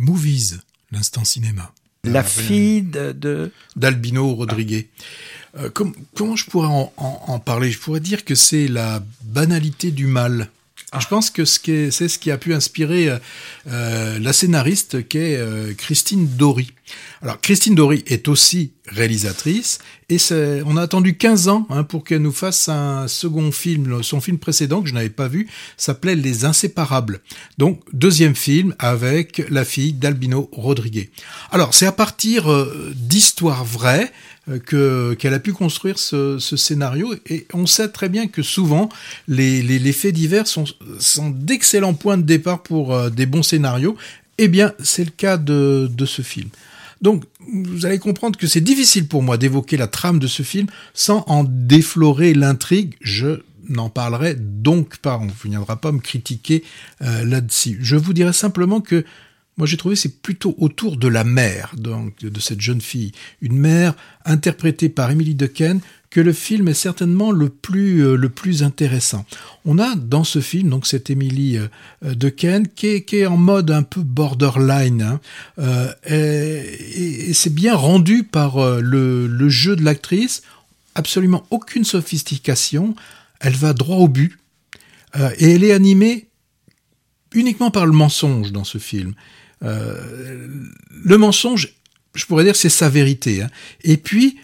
Movies, l'instant cinéma. La fille de... D'Albino Rodriguez. Euh, comment je pourrais en, parler? Je pourrais dire que c'est la banalité du mal. Ah. Je pense que c'est ce qui a pu inspirer euh, euh, la scénariste qui est Christine Dory. Alors Christine Dory est aussi réalisatrice et on a attendu 15 ans hein, pour qu'elle nous fasse un second film. Son film précédent que je n'avais pas vu s'appelait Les Inséparables. Donc deuxième film avec la fille d'Albino Rodriguez. Alors c'est à partir d'histoires vraies euh, que qu'elle a pu construire ce, scénario et on sait très bien que souvent les, faits divers sont, d'excellents points de départ pour euh, des bons scénarios. Eh bien, c'est le cas de ce film. Donc, vous allez comprendre que c'est difficile pour moi d'évoquer la trame de ce film sans en déflorer l'intrigue. Je n'en parlerai donc pas. On ne viendra pas me critiquer euh, là-dessus. Je vous dirai simplement que moi, j'ai trouvé c'est plutôt autour de la mère, donc de cette jeune fille, une mère interprétée par Emily Dequesne, que le film est certainement le plus euh, le plus intéressant. On a dans ce film donc cette Emily euh, euh qui est, en mode un peu borderline hein, euh, et, c'est bien rendu par le jeu de l'actrice, absolument aucune sophistication, elle va droit au but et elle est animée uniquement par le mensonge dans ce film. Euh, le mensonge, je pourrais dire, c'est sa vérité. Hein. Et puis,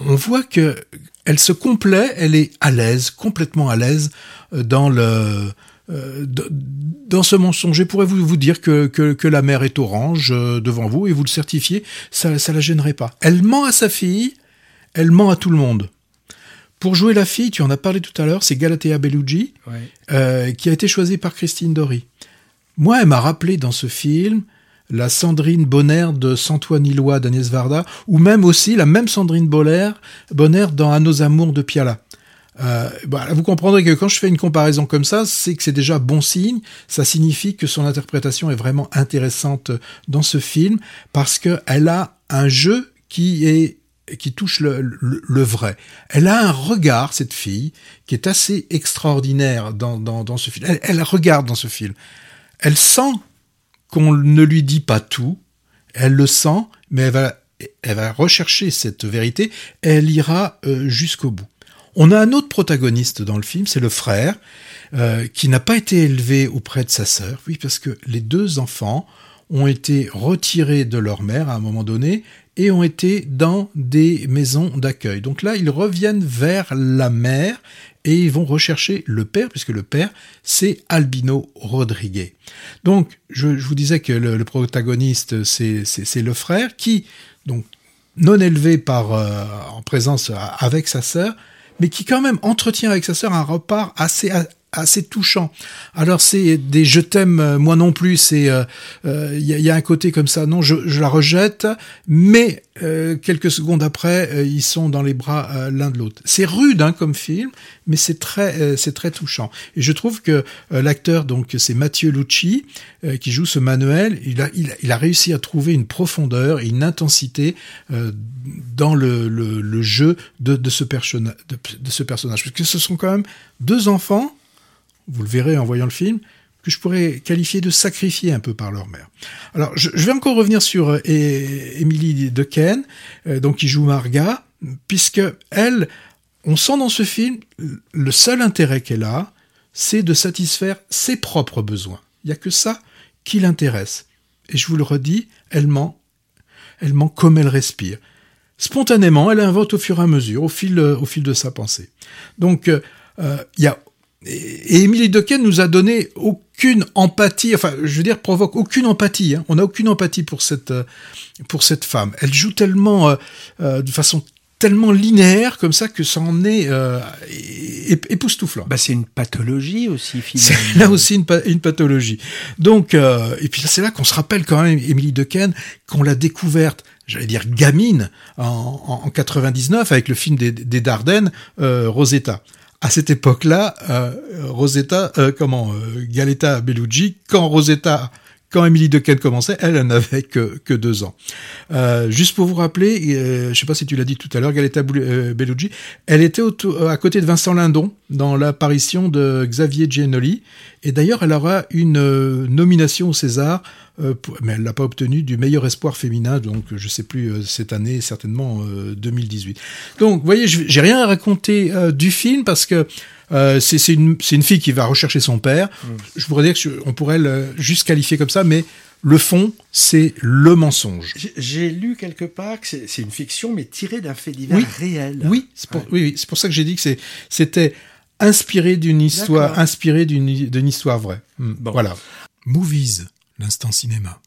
on voit que elle se complaît, elle est à l'aise, complètement à l'aise euh, dans le euh, dans ce mensonge. Je pourrais vous, dire que, que, la mer est orange devant vous et vous le certifiez, ça ne la gênerait pas. Elle ment à sa fille, elle ment à tout le monde. Pour jouer la fille, tu en as parlé tout à l'heure, c'est Galatea Bellucci, qui a été choisie par Christine Dory. Moi, elle m'a rappelé dans ce film la Sandrine Bonner de Santoine Illois d'Agnès Varda, ou même aussi la même Sandrine Bonner, Bonner dans À nos amours de Piala. Euh, bah, vous comprendrez que quand je fais une comparaison comme ça, c'est que c'est déjà bon signe. Ça signifie que son interprétation est vraiment intéressante dans ce film parce qu'elle a un jeu qui est qui touche le, vrai. Elle a un regard, cette fille, qui est assez extraordinaire dans, dans, ce film. Elle, elle regarde dans ce film. Elle sent qu'on ne lui dit pas tout, elle le sent, mais elle va, elle va rechercher cette vérité, elle ira euh, jusqu'au bout. On a un autre protagoniste dans le film, c'est le frère, euh, qui n'a pas été élevé auprès de sa sœur, oui, parce que les deux enfants ont été retirés de leur mère à un moment donné et ont été dans des maisons d'accueil. Donc là, ils reviennent vers la mère et ils vont rechercher le père, puisque le père, c'est Albino Rodriguez. Donc, je, vous disais que le, protagoniste, c'est le frère qui, donc, non élevé par, euh, en présence avec sa sœur, mais qui quand même entretient avec sa sœur un repart assez, assez touchant. Alors c'est des je t'aime euh, moi non plus, c'est il euh, euh, y, a, y, a, un côté comme ça, non je, je la rejette, mais quelques secondes après ils sont dans les bras l'un de l'autre. C'est rude hein, comme film, mais c'est très c'est très touchant. Et je trouve que l'acteur donc c'est Mathieu Lucci qui joue ce Manuel, il a, il a, il a réussi à trouver une profondeur et une intensité dans le, le, le, jeu de, de ce personnage de ce personnage parce que ce sont quand même deux enfants vous le verrez en voyant le film, que je pourrais qualifier de sacrifiés un peu par leur mère. Alors, je, vais encore revenir sur euh, Emily Dequesne, euh, donc qui joue Marga, puisque elle, on sent dans ce film, le seul intérêt qu'elle a, c'est de satisfaire ses propres besoins. Il n'y a que ça qui l'intéresse. Et je vous le redis, elle ment, elle ment comme elle respire. Spontanément, elle invente au fur et à mesure, au fil, au fil de sa pensée. Donc, euh, il y a et Émilie Dequesne nous a donné aucune empathie, enfin, je veux dire, provoque aucune empathie. Hein. On n'a aucune empathie pour cette, euh, pour cette femme. Elle joue tellement, euh, euh, de façon tellement linéaire comme ça que ça en est euh, époustouflant. Bah c'est une pathologie aussi finalement. C'est là aussi une, une pathologie. Donc euh, et puis c'est là qu'on se rappelle quand même Émilie Dequesne qu'on l'a découverte, j'allais dire gamine en, en, 99 avec le film des, des Dardennes euh, Rosetta à cette époque-là, euh, Rosetta, euh, comment, euh, Galetta Bellucci, quand Rosetta, quand Emily Dequesne commençait, elle, n'avait que, que deux ans. Euh, juste pour vous rappeler, je sais pas si tu l'as dit tout à l'heure, Galetta Bellucci, elle était à côté de Vincent Lindon dans l'apparition de Xavier Giannoli, et d'ailleurs, elle aura une nomination au César euh, pour- mais elle l'a pas obtenu du meilleur espoir féminin, donc je sais plus euh, cette année, certainement euh, 2018. Donc, vous voyez, j'ai rien à raconter euh, du film parce que euh, c'est une, c'est une fille qui va rechercher son père. Je pourrais dire que je- on pourrait le juste qualifier comme ça, mais le fond, c'est le mensonge. J'ai- lu quelque part que c'est une fiction, mais tirée d'un fait divers Oui. réel. Oui, c'est pour, oui, oui, pour ça que j'ai dit que c'était inspiré d'une histoire, inspiré d'une d'une histoire vraie. Hmm, Bon. Voilà. Movies, l'instant cinéma.